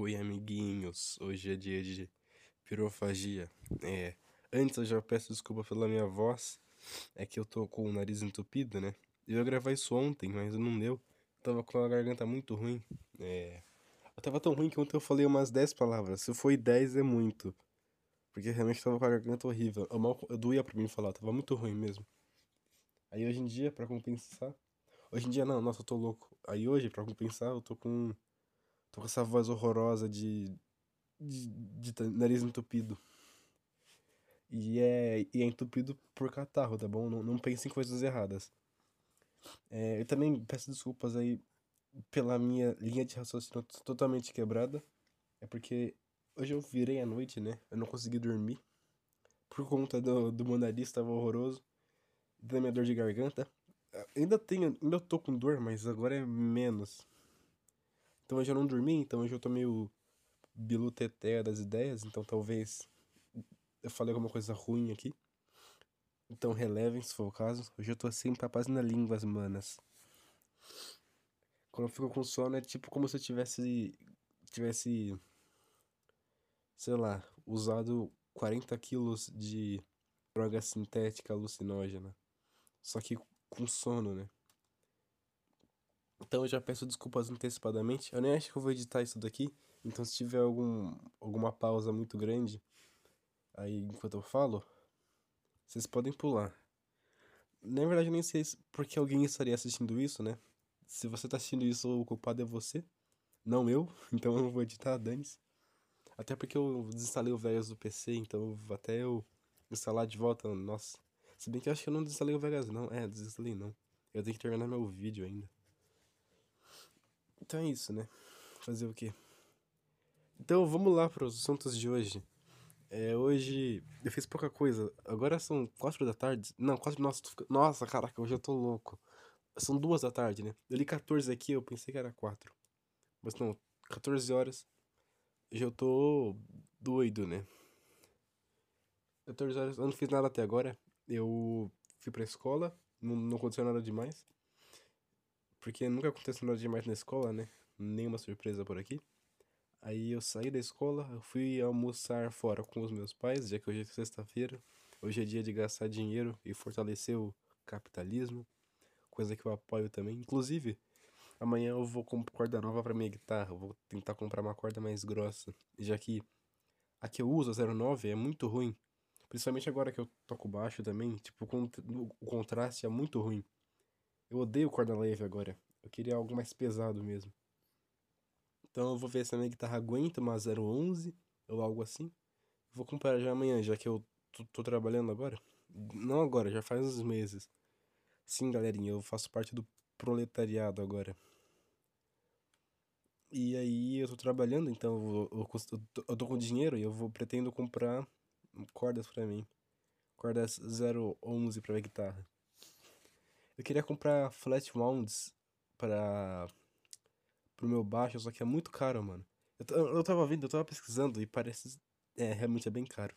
Oi, amiguinhos. Hoje é dia de pirofagia. É, antes eu já peço desculpa pela minha voz. É que eu tô com o nariz entupido, né? Eu ia gravar isso ontem, mas não deu. Eu tava com a garganta muito ruim. É. Eu tava tão ruim que ontem eu falei umas 10 palavras. Se foi 10 é muito. Porque realmente tava com a garganta horrível. Eu, mal, eu doía pra mim falar, tava muito ruim mesmo. Aí hoje em dia, pra compensar. Hoje em dia não, nossa, eu tô louco. Aí hoje, pra compensar, eu tô com Tô com essa voz horrorosa de, de, de nariz entupido. E é, e é entupido por catarro, tá bom? Não, não pense em coisas erradas. É, eu também peço desculpas aí pela minha linha de raciocínio totalmente quebrada. É porque hoje eu virei à noite, né? Eu não consegui dormir. Por conta do, do meu nariz tava horroroso. Da minha dor de garganta. Ainda tenho, ainda tô com dor, mas agora é menos. Então hoje eu não dormi, então hoje eu tô meio biluteté das ideias, então talvez eu falei alguma coisa ruim aqui. Então relevem se for o caso. Hoje eu tô assim, papas na língua, as manas. Quando eu fico com sono é tipo como se eu tivesse. tivesse. sei lá, usado 40 quilos de droga sintética alucinógena. Só que com sono, né? Então eu já peço desculpas antecipadamente. Eu nem acho que eu vou editar isso daqui. Então se tiver algum, alguma pausa muito grande aí enquanto eu falo, vocês podem pular. Na verdade eu nem sei porque alguém estaria assistindo isso, né? Se você tá assistindo isso, o culpado é você, não eu. Então eu não vou editar, dane-se. Até porque eu desinstalei o Vegas do PC, então até eu instalar de volta, nossa. Se bem que eu acho que eu não desinstalei o Vegas não. É, desinstalei não. Eu tenho que terminar meu vídeo ainda. Então é isso, né? Fazer o quê? Então vamos lá para os assuntos de hoje. É, hoje eu fiz pouca coisa. Agora são quatro da tarde. Não, quatro. Nossa, nossa, caraca, hoje eu tô louco. São duas da tarde, né? Eu li 14 aqui, eu pensei que era quatro. Mas não, 14 horas. Já eu tô doido, né? 14 horas, eu não fiz nada até agora. Eu fui pra escola, não, não aconteceu nada demais. Porque nunca aconteceu nada demais na escola, né? Nenhuma surpresa por aqui. Aí eu saí da escola, fui almoçar fora com os meus pais, já que hoje é sexta-feira. Hoje é dia de gastar dinheiro e fortalecer o capitalismo, coisa que eu apoio também. Inclusive, amanhã eu vou comprar corda nova para minha guitarra, vou tentar comprar uma corda mais grossa, já que a que eu uso, a 09, é muito ruim. Principalmente agora que eu toco baixo também, tipo, o contraste é muito ruim. Eu odeio corda leve agora. Eu queria algo mais pesado mesmo. Então eu vou ver se a minha guitarra aguenta uma 011 ou algo assim. Vou comprar já amanhã, já que eu tô, tô, trabalhando agora. Não agora, já faz uns meses. Sim, galerinha, eu faço parte do proletariado agora. E aí eu tô trabalhando, então eu, eu, eu, tô com dinheiro e eu vou pretendo comprar cordas para mim. Cordas 011 pra minha guitarra. Eu queria comprar flat mounts para pro meu baixo, só que é muito caro, mano. Eu, eu tava vendo, eu tava pesquisando e parece. É, realmente é bem caro.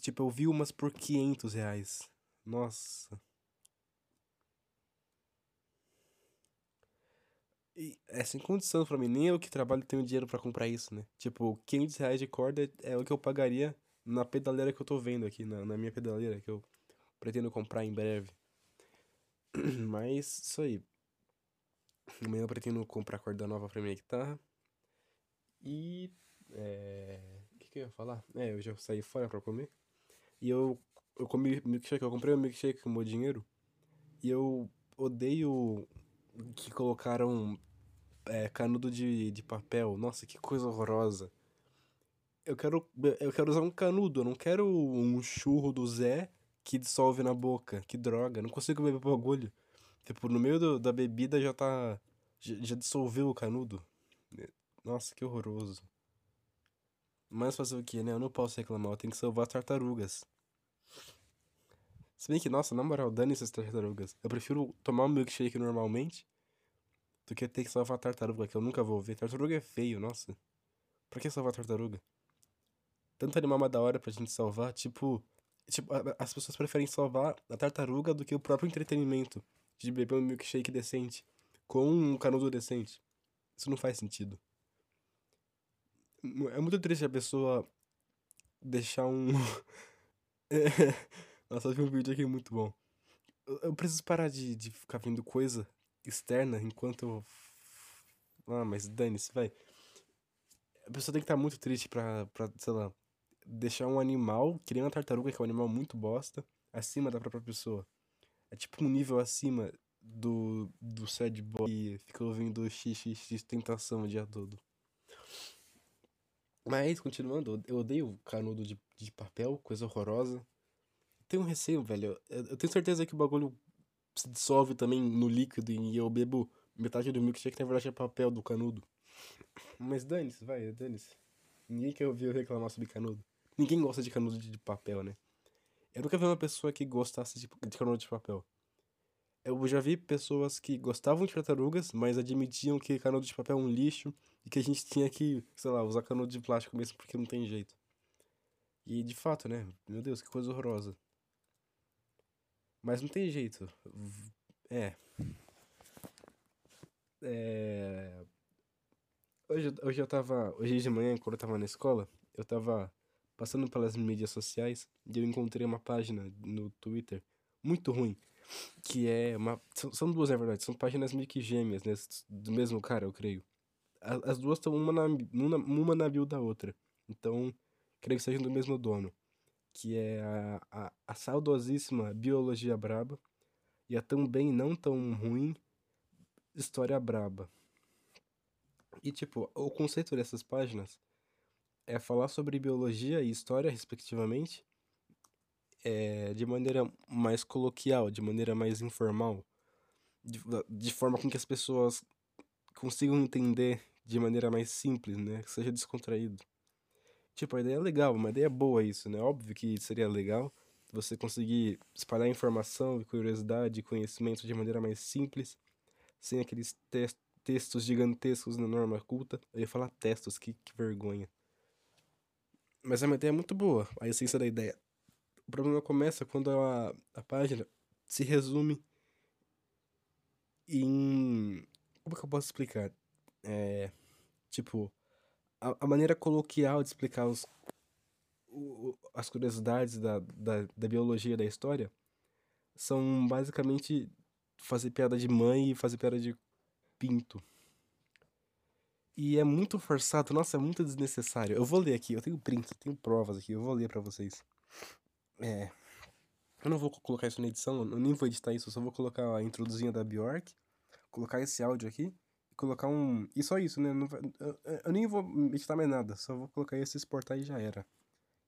Tipo, eu vi umas por 500 reais. Nossa. E é sem condição pra mim. Nem eu que trabalho tenho dinheiro para comprar isso, né? Tipo, 500 reais de corda é o que eu pagaria na pedaleira que eu tô vendo aqui, na, na minha pedaleira, que eu pretendo comprar em breve. Mas isso aí. Amanhã eu pretendo comprar corda nova pra minha guitarra. E. É... O que, que eu ia falar? É, eu já saí fora pra comer. E eu, eu comi milkshake, eu comprei um milkshake com o meu dinheiro. E eu odeio que colocaram é, canudo de, de papel. Nossa, que coisa horrorosa. Eu quero, eu quero usar um canudo, eu não quero um churro do Zé que dissolve na boca. Que droga, não consigo beber o bagulho. Tipo, no meio do, da bebida já tá. Já, já dissolveu o canudo. Nossa, que horroroso. Mas fazer o que, né? Eu não posso reclamar, eu tenho que salvar tartarugas. Se bem que, nossa, na moral, dane essas tartarugas. Eu prefiro tomar um milkshake normalmente do que ter que salvar tartaruga, que eu nunca vou ver. Tartaruga é feio, nossa. Pra que salvar tartaruga? Tanto animal mais da hora pra gente salvar, tipo, Tipo, as pessoas preferem salvar a tartaruga do que o próprio entretenimento de beber um milkshake decente com um canudo decente. Isso não faz sentido. É muito triste a pessoa deixar um. Nossa, eu vi um vídeo aqui muito bom. Eu preciso parar de, de ficar vendo coisa externa enquanto eu. Ah, mas dane-se, vai. A pessoa tem que estar muito triste pra, pra, sei lá, deixar um animal, nem uma tartaruga, que é um animal muito bosta, acima da própria pessoa. É tipo um nível acima do, do sad boy que fica ouvindo xxx tentação o dia todo. Mas, continuando, eu odeio canudo de, de papel, coisa horrorosa. Tenho um receio, velho. Eu, eu tenho certeza que o bagulho se dissolve também no líquido e eu bebo metade do milkshake, na verdade é papel do canudo. Mas dane-se, vai, dane-se. Ninguém quer ouvir eu reclamar sobre canudo. Ninguém gosta de canudo de papel, né? Eu nunca vi uma pessoa que gostasse de, canudo de papel. Eu já vi pessoas que gostavam de tartarugas, mas admitiam que canudo de papel é um lixo e que a gente tinha que, sei lá, usar canudo de plástico mesmo porque não tem jeito. E de fato, né? Meu Deus, que coisa horrorosa. Mas não tem jeito. É. É. Hoje, hoje eu tava. Hoje de manhã, quando eu tava na escola, eu tava passando pelas mídias sociais e eu encontrei uma página no Twitter muito ruim. Que é uma. São, duas, na verdade. São páginas meio que gêmeas, né? Do mesmo cara, eu creio. As, duas estão uma na, uma, uma na bio da outra. Então, creio que sejam do mesmo dono. Que é a, a, a saudosíssima Biologia Braba e a também não tão ruim História Braba. E, tipo, o conceito dessas páginas é falar sobre biologia e história, respectivamente, é, de maneira mais coloquial, de maneira mais informal, de, de forma com que as pessoas consigam entender de maneira mais simples, né? Que seja descontraído. Tipo, a ideia é legal, uma ideia boa isso, né? Óbvio que seria legal você conseguir espalhar informação, curiosidade, conhecimento de maneira mais simples, sem aqueles textos textos gigantescos na norma culta. Eu ia falar textos, que, que vergonha. Mas é uma ideia muito boa, a essência da ideia. O problema começa quando a, a página se resume em. Como que eu posso explicar? É. Tipo, a, a maneira coloquial de explicar os, o, as curiosidades da, da, da biologia da história são basicamente fazer piada de mãe e fazer piada de pinto. E é muito forçado, nossa, é muito desnecessário. Eu vou ler aqui, eu tenho prints, eu tenho provas aqui, eu vou ler para vocês. É. Eu não vou colocar isso na edição, eu nem vou editar isso, eu só vou colocar a introduzinha da Bjork, colocar esse áudio aqui e colocar um. E só isso, né? Eu, eu, nem vou editar mais nada, só vou colocar esse exportar e já era.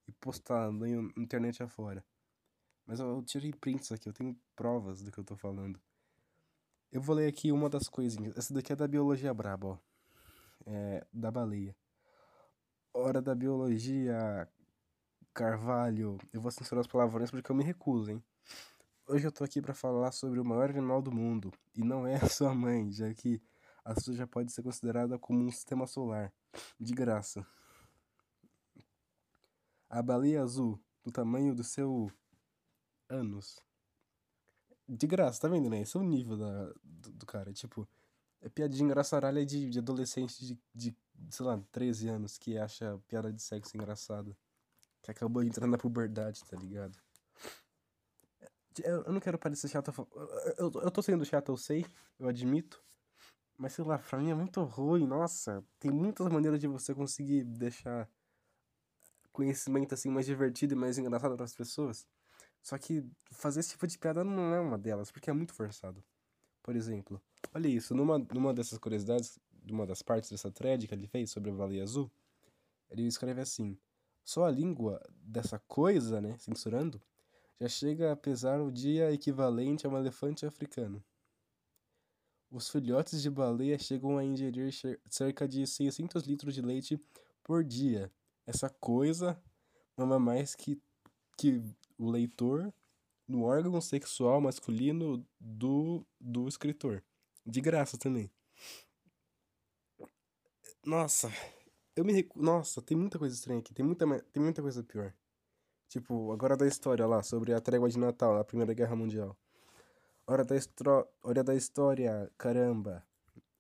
E postar na internet afora. Mas eu, eu tirei prints aqui, eu tenho provas do que eu tô falando. Eu vou ler aqui uma das coisinhas. Essa daqui é da biologia braba, ó. É, da baleia. Hora da biologia, Carvalho. Eu vou censurar as palavrões porque eu me recuso, hein? Hoje eu tô aqui para falar sobre o maior animal do mundo. E não é a sua mãe, já que a sua já pode ser considerada como um sistema solar. De graça. A baleia azul, do tamanho do seu ânus de graça, tá vendo, né? Esse é o nível da, do, do cara. Tipo, é piadinha engraçaralha de, de adolescente de, de, sei lá, 13 anos que acha piada de sexo engraçada. Que acabou entrando na puberdade, tá ligado? Eu, eu não quero parecer chato. Eu, eu, eu tô sendo chato, eu sei, eu admito. Mas sei lá, pra mim é muito ruim, nossa. Tem muitas maneiras de você conseguir deixar conhecimento assim mais divertido e mais engraçado para as pessoas. Só que fazer esse tipo de piada não é uma delas, porque é muito forçado. Por exemplo, olha isso, numa, numa dessas curiosidades, numa das partes dessa thread que ele fez sobre a baleia azul, ele escreve assim: Só a língua dessa coisa, né, censurando, já chega a pesar o dia equivalente a um elefante africano. Os filhotes de baleia chegam a ingerir cerca de 600 litros de leite por dia. Essa coisa mama mais que, que o leitor no órgão sexual masculino do, do escritor. De graça também. Nossa, eu me recu... Nossa, tem muita coisa estranha aqui, tem muita, tem muita coisa pior. Tipo, agora da história lá, sobre a trégua de Natal, a Primeira Guerra Mundial. Hora da, estro... Hora da história, caramba.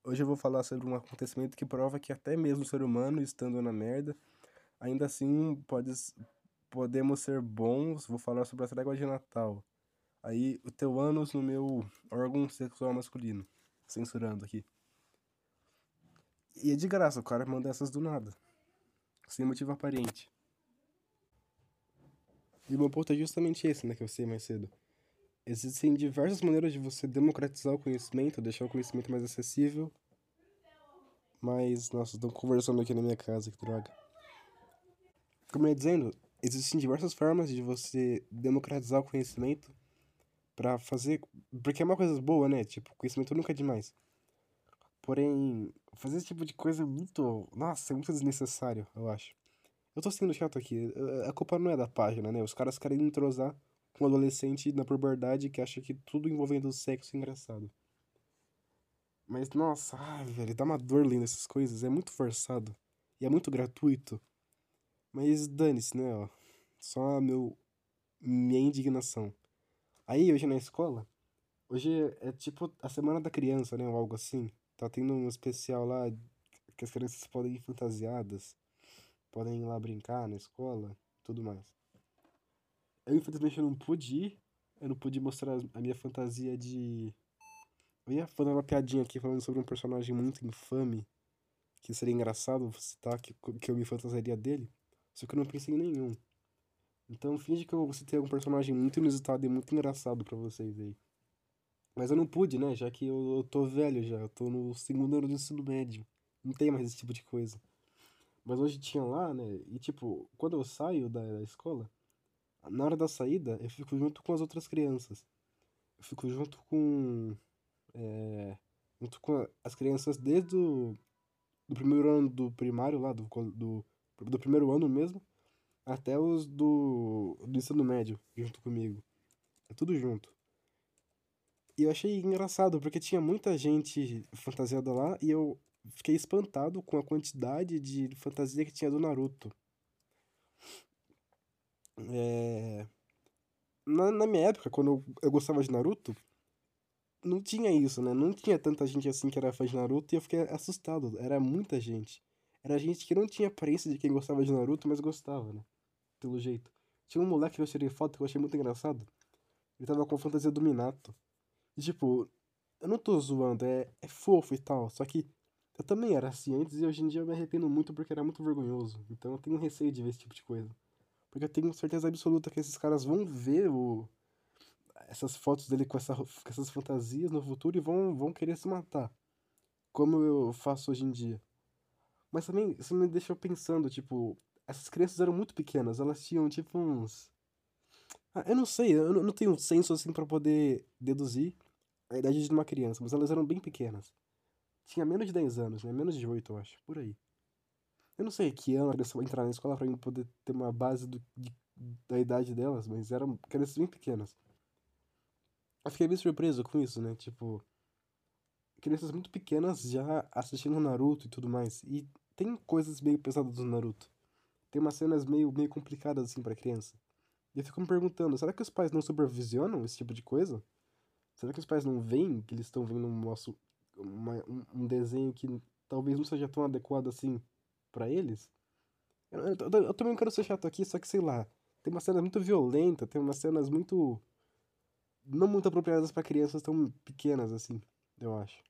Hoje eu vou falar sobre um acontecimento que prova que até mesmo o ser humano, estando na merda, ainda assim pode, podemos ser bons. Vou falar sobre a trégua de Natal. Aí, o teu ânus no meu órgão sexual masculino. Censurando aqui. E é de graça, o cara manda essas do nada. Sem motivo aparente. E o meu ponto é justamente esse, né, que eu sei mais cedo. Existem diversas maneiras de você democratizar o conhecimento, deixar o conhecimento mais acessível. Mas, nossa, estão conversando aqui na minha casa, que droga. Como eu ia dizendo, existem diversas formas de você democratizar o conhecimento para fazer. Porque é uma coisa boa, né? Tipo, conhecimento nunca é demais. Porém, fazer esse tipo de coisa é muito. Nossa, é muito desnecessário, eu acho. Eu tô sendo chato aqui. A culpa não é da página, né? Os caras querem entrosar com um adolescente na puberdade que acha que tudo envolvendo sexo é engraçado. Mas, nossa, ai, velho, dá uma dor lendo essas coisas. É muito forçado. E é muito gratuito. Mas dane-se, né, ó. Só meu, minha indignação. Aí, hoje na escola, hoje é tipo a semana da criança, né, ou algo assim. Tá tendo um especial lá que as crianças podem ir fantasiadas. Podem ir lá brincar na escola, tudo mais. Eu, infelizmente, não pude ir. Eu não pude mostrar a minha fantasia de. Eu ia fazer uma piadinha aqui falando sobre um personagem muito infame. Que seria engraçado citar que, que eu me fantasiaria dele. Só que eu não pensei em nenhum. Então finge que eu citei algum personagem muito inusitado e muito engraçado para vocês aí. Mas eu não pude, né? Já que eu, eu tô velho já. Eu tô no segundo ano do ensino médio. Não tem mais esse tipo de coisa. Mas hoje tinha lá, né? E tipo, quando eu saio da, da escola, na hora da saída, eu fico junto com as outras crianças. Eu fico junto com. É, junto com as crianças desde o do primeiro ano do primário lá, do, do do primeiro ano mesmo, até os do, do ensino médio, junto comigo. É tudo junto. E eu achei engraçado, porque tinha muita gente fantasiada lá e eu fiquei espantado com a quantidade de fantasia que tinha do Naruto. É... Na, na minha época, quando eu, eu gostava de Naruto, não tinha isso, né? Não tinha tanta gente assim que era fã de Naruto e eu fiquei assustado. Era muita gente. Era gente que não tinha aparência de quem gostava de Naruto, mas gostava, né? Pelo jeito. Tinha um moleque que eu tirei foto que eu achei muito engraçado. Ele tava com a fantasia do Minato. E tipo, eu não tô zoando, é, é fofo e tal. Só que eu também era assim antes e hoje em dia eu me arrependo muito porque era muito vergonhoso. Então eu tenho receio de ver esse tipo de coisa. Porque eu tenho certeza absoluta que esses caras vão ver o, essas fotos dele com, essa, com essas fantasias no futuro e vão, vão querer se matar. Como eu faço hoje em dia. Mas também isso me deixou pensando, tipo, essas crianças eram muito pequenas, elas tinham tipo uns. Ah, eu não sei, eu não tenho um senso assim para poder deduzir a idade de uma criança, mas elas eram bem pequenas. Tinha menos de 10 anos, né? Menos de 8, eu acho, por aí. Eu não sei que ano a criança vai entrar na escola pra poder ter uma base do, de, da idade delas, mas eram crianças bem pequenas. Eu fiquei bem surpreso com isso, né? Tipo, crianças muito pequenas já assistindo Naruto e tudo mais. E tem coisas meio pesadas do Naruto. Tem umas cenas meio, meio complicadas assim para criança. E eu fico me perguntando, será que os pais não supervisionam esse tipo de coisa? Será que os pais não veem que eles estão vendo um, nosso, uma, um, um, desenho que talvez não seja tão adequado assim para eles? Eu, eu, eu, eu, também não quero ser chato aqui, só que sei lá. Tem umas cenas muito violentas, tem umas cenas muito. não muito apropriadas para crianças tão pequenas assim, eu acho.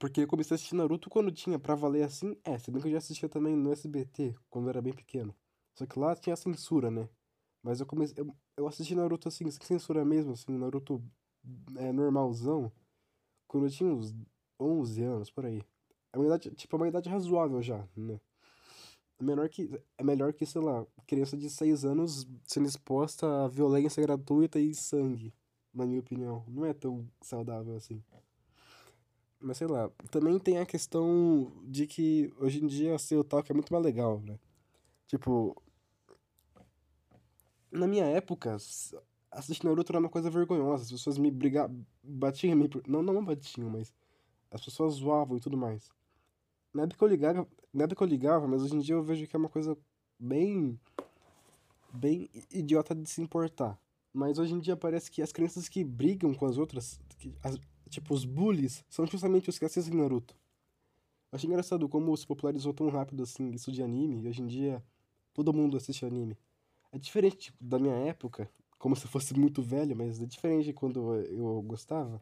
Porque eu comecei a assistir Naruto quando tinha pra valer assim. É, se bem que eu já assistia também no SBT, quando era bem pequeno. Só que lá tinha censura, né? Mas eu comecei. Eu, eu assisti Naruto assim, sem censura mesmo, assim, Naruto é, normalzão. Quando eu tinha uns 11 anos, por aí. É uma idade, tipo, é uma idade razoável já, né? É que, é melhor que, sei lá, criança de 6 anos sendo exposta a violência gratuita e sangue, na minha opinião. Não é tão saudável assim. Mas sei lá, também tem a questão de que hoje em dia ser otaku é muito mais legal, né? Tipo. Na minha época, assistir Naruto era uma coisa vergonhosa. As pessoas me brigavam. Batiam me. Não, não batiam, mas. As pessoas zoavam e tudo mais. Na época eu ligava. Na época eu ligava, mas hoje em dia eu vejo que é uma coisa bem. bem idiota de se importar. Mas hoje em dia parece que as crianças que brigam com as outras. Que, as, tipo, os bullies são justamente os que assistem Naruto. Eu achei engraçado como se popularizou tão rápido assim isso de anime, e hoje em dia todo mundo assiste anime. É diferente tipo, da minha época, como se fosse muito velho, mas é diferente quando eu gostava,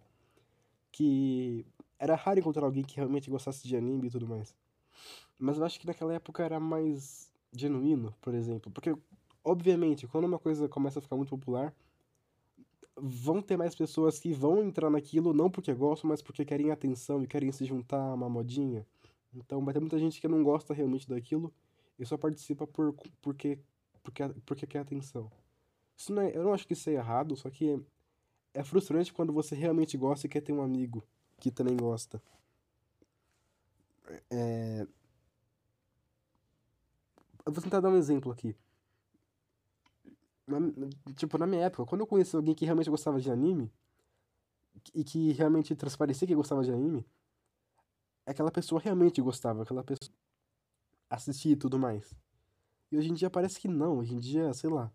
que era raro encontrar alguém que realmente gostasse de anime e tudo mais. Mas eu acho que naquela época era mais genuíno, por exemplo, porque obviamente, quando uma coisa começa a ficar muito popular, vão ter mais pessoas que vão entrar naquilo não porque gostam, mas porque querem atenção e querem se juntar a uma modinha. Então vai ter muita gente que não gosta realmente daquilo e só participa por, porque, porque, porque quer atenção. Isso não é, eu não acho que isso é errado, só que é, é frustrante quando você realmente gosta e quer ter um amigo que também gosta. É... Eu vou tentar dar um exemplo aqui. Na, tipo, na minha época, quando eu conheci alguém que realmente gostava de anime, e que realmente transparecia que gostava de anime, aquela pessoa realmente gostava, aquela pessoa assistia e tudo mais. E hoje em dia parece que não, hoje em dia, sei lá.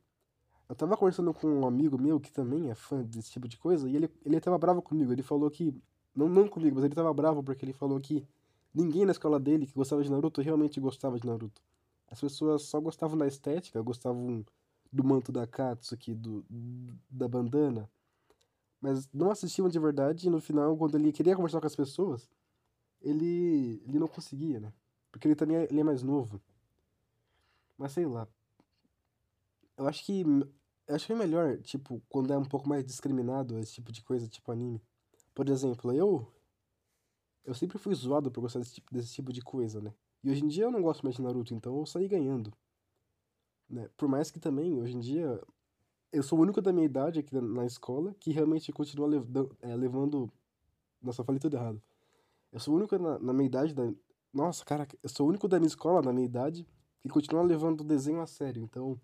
Eu tava conversando com um amigo meu que também é fã desse tipo de coisa, e ele, ele tava bravo comigo. Ele falou que. Não, não comigo, mas ele tava bravo porque ele falou que ninguém na escola dele que gostava de Naruto realmente gostava de Naruto. As pessoas só gostavam da estética, gostavam do manto da Katsuki, do, da bandana, mas não assistiam de verdade e no final, quando ele queria conversar com as pessoas, ele, ele não conseguia, né? Porque ele também é, ele é mais novo. Mas sei lá. Eu acho que. Eu acho que é melhor, tipo, quando é um pouco mais discriminado esse tipo de coisa, tipo anime. Por exemplo, eu. Eu sempre fui zoado por gostar desse tipo, desse tipo de coisa, né? E hoje em dia eu não gosto mais de Naruto, então eu saí ganhando. Né? Por mais que também, hoje em dia, eu sou o único da minha idade aqui na escola que realmente continua levando. É, levando... Nossa, falei tudo errado. Eu sou o único na, na minha idade da. Nossa, cara, eu sou o único da minha escola, na minha idade, que continua levando o desenho a sério. Então.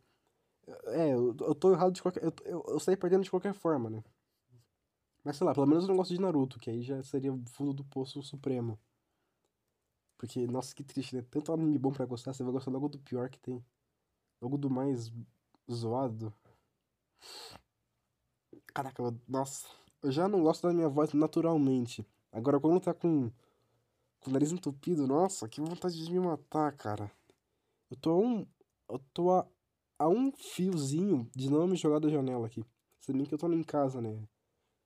É, eu, eu tô errado de qualquer. Eu, eu, eu saí perdendo de qualquer forma, né? Mas sei lá, pelo menos eu não gosto de Naruto, que aí já seria o fundo do poço supremo. Porque, nossa, que triste, né? Tanto anime bom pra gostar, você vai gostar logo do pior que tem. Logo do mais zoado. Caraca, eu, nossa. Eu já não gosto da minha voz naturalmente. Agora, quando tá com, com o nariz entupido, nossa, que vontade de me matar, cara. Eu tô a um. Eu tô a, a um fiozinho de não me jogar da janela aqui. Se bem que eu tô em casa, né?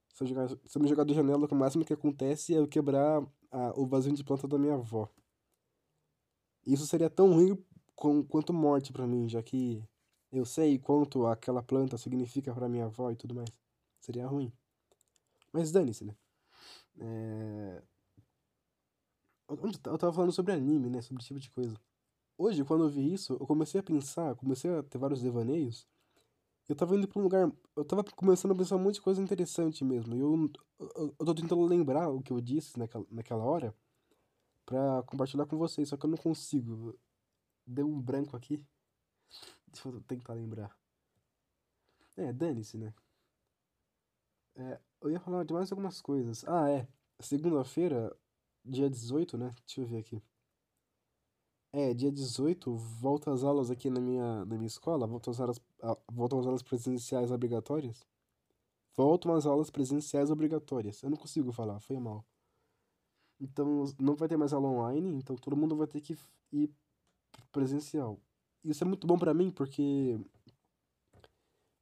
Se eu, jogar, se eu me jogar da janela, o máximo que acontece é eu quebrar a, o vasinho de planta da minha avó. Isso seria tão ruim com, quanto morte para mim, já que eu sei quanto aquela planta significa para minha avó e tudo mais. Seria ruim. Mas dane-se, né? É... Onde eu tava falando sobre anime, né? Sobre esse tipo de coisa. Hoje, quando eu vi isso, eu comecei a pensar, comecei a ter vários devaneios. Eu tava indo pra um lugar. Eu tava começando a pensar um monte de coisa interessante mesmo. E eu, eu, eu tô tentando lembrar o que eu disse naquela, naquela hora pra compartilhar com vocês, só que eu não consigo. Deu um branco aqui. Deixa eu tentar lembrar. É, dane-se, né? É, eu ia falar de mais algumas coisas. Ah, é. Segunda-feira, dia 18, né? Deixa eu ver aqui. É, dia 18, volta às aulas aqui na minha, na minha escola, voltam às aulas, aulas presenciais obrigatórias. Voltam às aulas presenciais obrigatórias. Eu não consigo falar, foi mal. Então, não vai ter mais aula online, então todo mundo vai ter que ir presencial. Isso é muito bom para mim, porque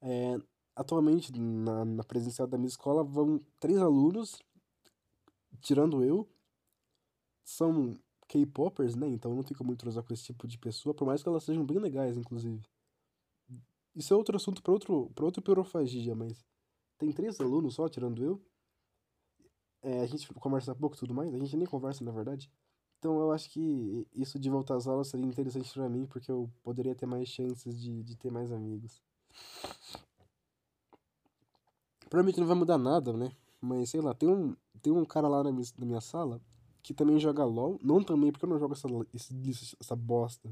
é, atualmente na, na presencial da minha escola vão três alunos, tirando eu, são K-popers, né? Então não tem como entrosar com esse tipo de pessoa, por mais que elas sejam bem legais, inclusive. Isso é outro assunto para outro, pra outro pirofagia, mas tem três alunos só, tirando eu. É, a gente conversa pouco e tudo mais, a gente nem conversa, na verdade. Então eu acho que isso de voltar às aulas seria interessante para mim, porque eu poderia ter mais chances de, de ter mais amigos. Provavelmente não vai mudar nada, né? Mas sei lá, tem um, tem um cara lá na minha, na minha sala que também joga LOL. Não também, porque eu não jogo essa, esse, essa bosta.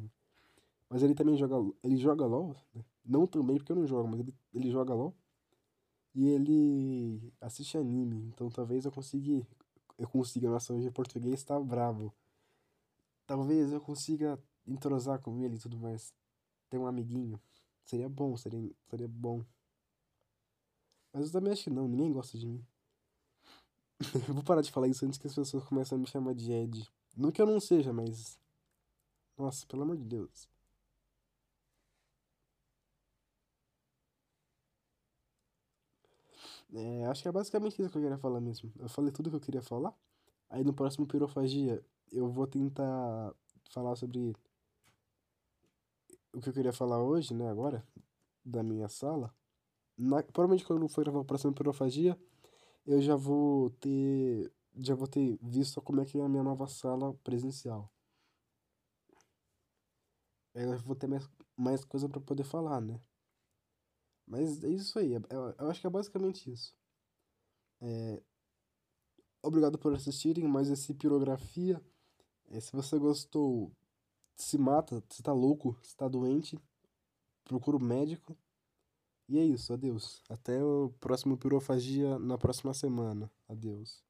Mas ele também joga. Ele joga LOL. Né? Não também, porque eu não jogo, mas ele, ele joga LOL. E ele assiste anime. Então talvez eu consiga. Eu consiga. Nossa, hoje em português tá bravo. Talvez eu consiga entrosar com ele e tudo mais. Ter um amiguinho. Seria bom, seria, seria bom. Mas eu também acho que não, ninguém gosta de mim. Eu vou parar de falar isso antes que as pessoas comecem a me chamar de Ed. Não que eu não seja, mas. Nossa, pelo amor de Deus. É, acho que é basicamente isso que eu queria falar mesmo. Eu falei tudo que eu queria falar. Aí no próximo Pirofagia eu vou tentar falar sobre o que eu queria falar hoje, né, agora, da minha sala. Na, provavelmente quando for gravar o próximo Pirofagia, eu já vou ter já vou ter visto como é que é a minha nova sala presencial. Aí eu vou ter mais, mais coisa para poder falar, né? Mas é isso aí, eu, eu acho que é basicamente isso. É, obrigado por assistirem mais esse Pirografia. É, se você gostou, se mata, se tá louco, se tá doente, procura o um médico. E é isso, adeus. Até o próximo Pirofagia na próxima semana. Adeus.